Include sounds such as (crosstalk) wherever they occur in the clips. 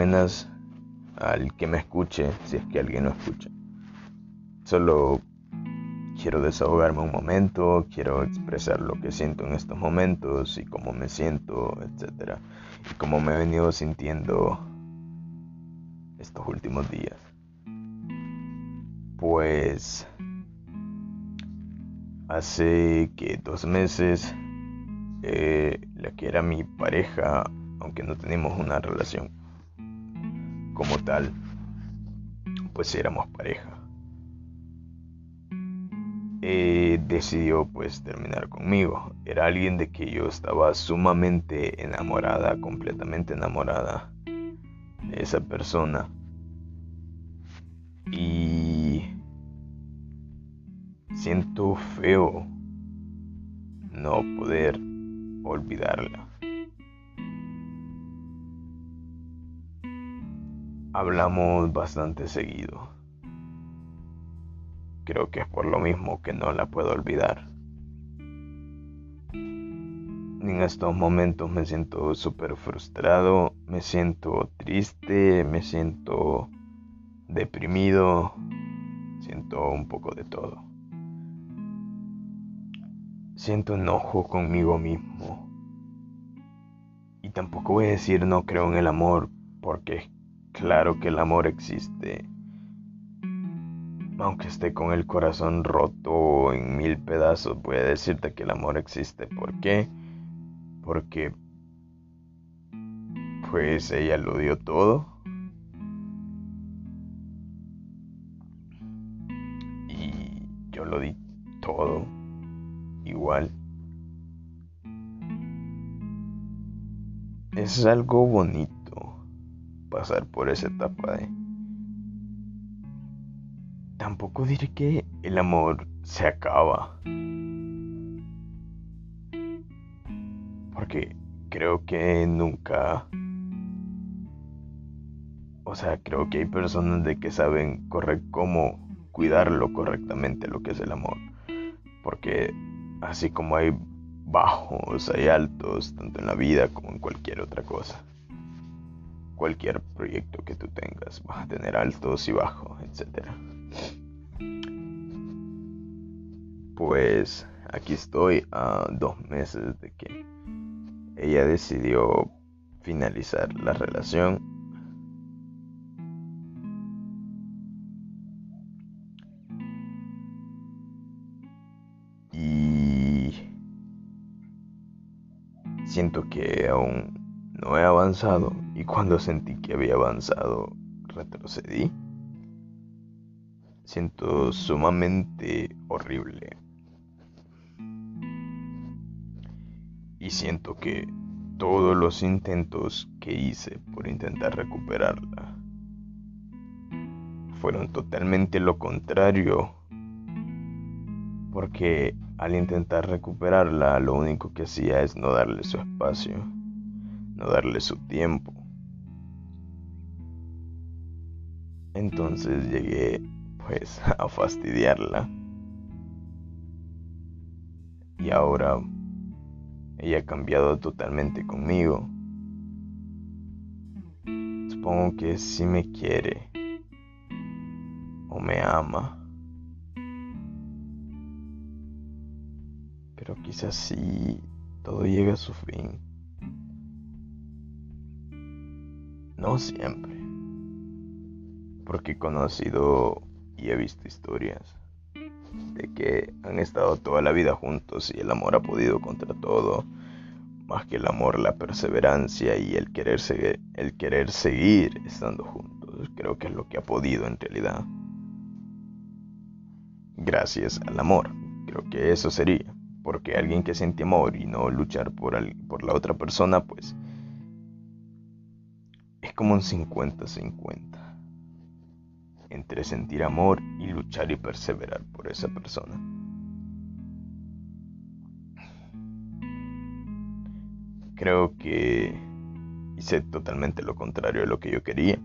al que me escuche, si es que alguien lo escucha. Solo quiero desahogarme un momento, quiero expresar lo que siento en estos momentos y cómo me siento, etc. Y cómo me he venido sintiendo estos últimos días. Pues hace que dos meses eh, la que era mi pareja, aunque no tenemos una relación como tal, pues éramos pareja. Eh, decidió pues terminar conmigo. Era alguien de que yo estaba sumamente enamorada, completamente enamorada de esa persona. Y siento feo no poder olvidarla. Hablamos bastante seguido. Creo que es por lo mismo que no la puedo olvidar. En estos momentos me siento súper frustrado, me siento triste, me siento deprimido, siento un poco de todo. Siento enojo conmigo mismo. Y tampoco voy a decir no creo en el amor, porque claro que el amor existe. Aunque esté con el corazón roto en mil pedazos, voy a decirte que el amor existe. ¿Por qué? Porque pues ella lo dio todo. Y yo lo di todo igual. Es algo bonito pasar por esa etapa de... Tampoco diré que el amor se acaba. Porque creo que nunca... O sea, creo que hay personas de que saben cómo cuidarlo correctamente lo que es el amor. Porque así como hay bajos, hay altos, tanto en la vida como en cualquier otra cosa. Cualquier proyecto que tú tengas, vas a tener altos y bajos, etc. Pues aquí estoy a dos meses de que ella decidió finalizar la relación Siento que aún no he avanzado y cuando sentí que había avanzado retrocedí. Siento sumamente horrible. Y siento que todos los intentos que hice por intentar recuperarla fueron totalmente lo contrario. Porque al intentar recuperarla, lo único que hacía es no darle su espacio, no darle su tiempo. Entonces llegué pues (laughs) a fastidiarla. Y ahora ella ha cambiado totalmente conmigo. Supongo que sí me quiere o me ama. pero quizás sí todo llega a su fin. No siempre, porque he conocido y he visto historias de que han estado toda la vida juntos y el amor ha podido contra todo, más que el amor, la perseverancia y el querer, seguir, el querer seguir estando juntos. Creo que es lo que ha podido en realidad. Gracias al amor, creo que eso sería porque alguien que siente amor y no luchar por, por la otra persona, pues es como un 50-50 entre sentir amor y luchar y perseverar por esa persona. Creo que hice totalmente lo contrario de lo que yo quería.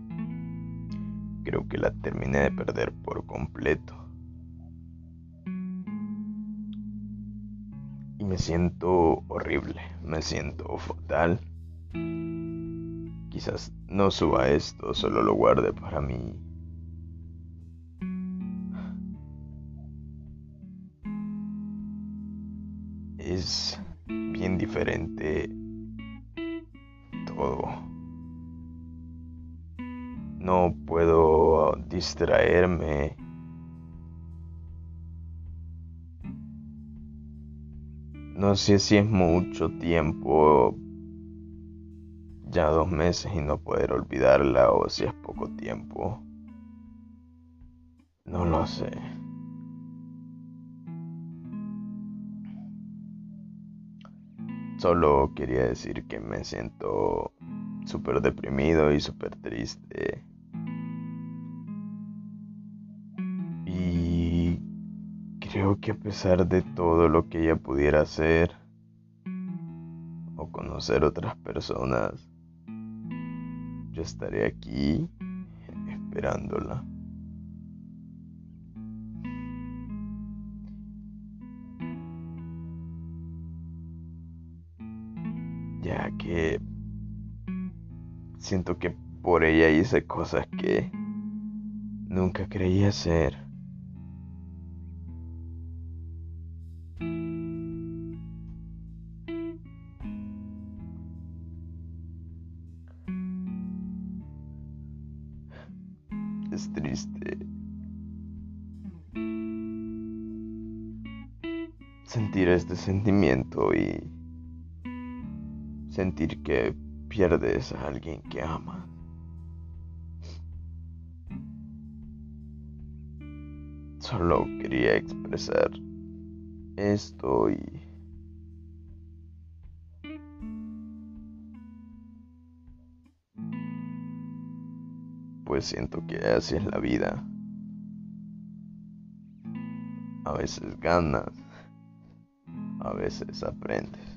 Creo que la terminé de perder por completo. me siento horrible, me siento fatal. Quizás no suba esto, solo lo guarde para mí. Es bien diferente todo. No puedo distraerme. No sé si es mucho tiempo ya dos meses y no poder olvidarla o si es poco tiempo. No lo sé. Solo quería decir que me siento súper deprimido y súper triste. Y creo que a pesar de todo lo que ella pudiera hacer o conocer otras personas, yo estaré aquí esperándola. Ya que siento que por ella hice cosas que nunca creí hacer. Es triste sentir este sentimiento y sentir que pierdes a alguien que amas. Solo quería expresar esto y pues siento que así es la vida. A veces ganas, a veces aprendes.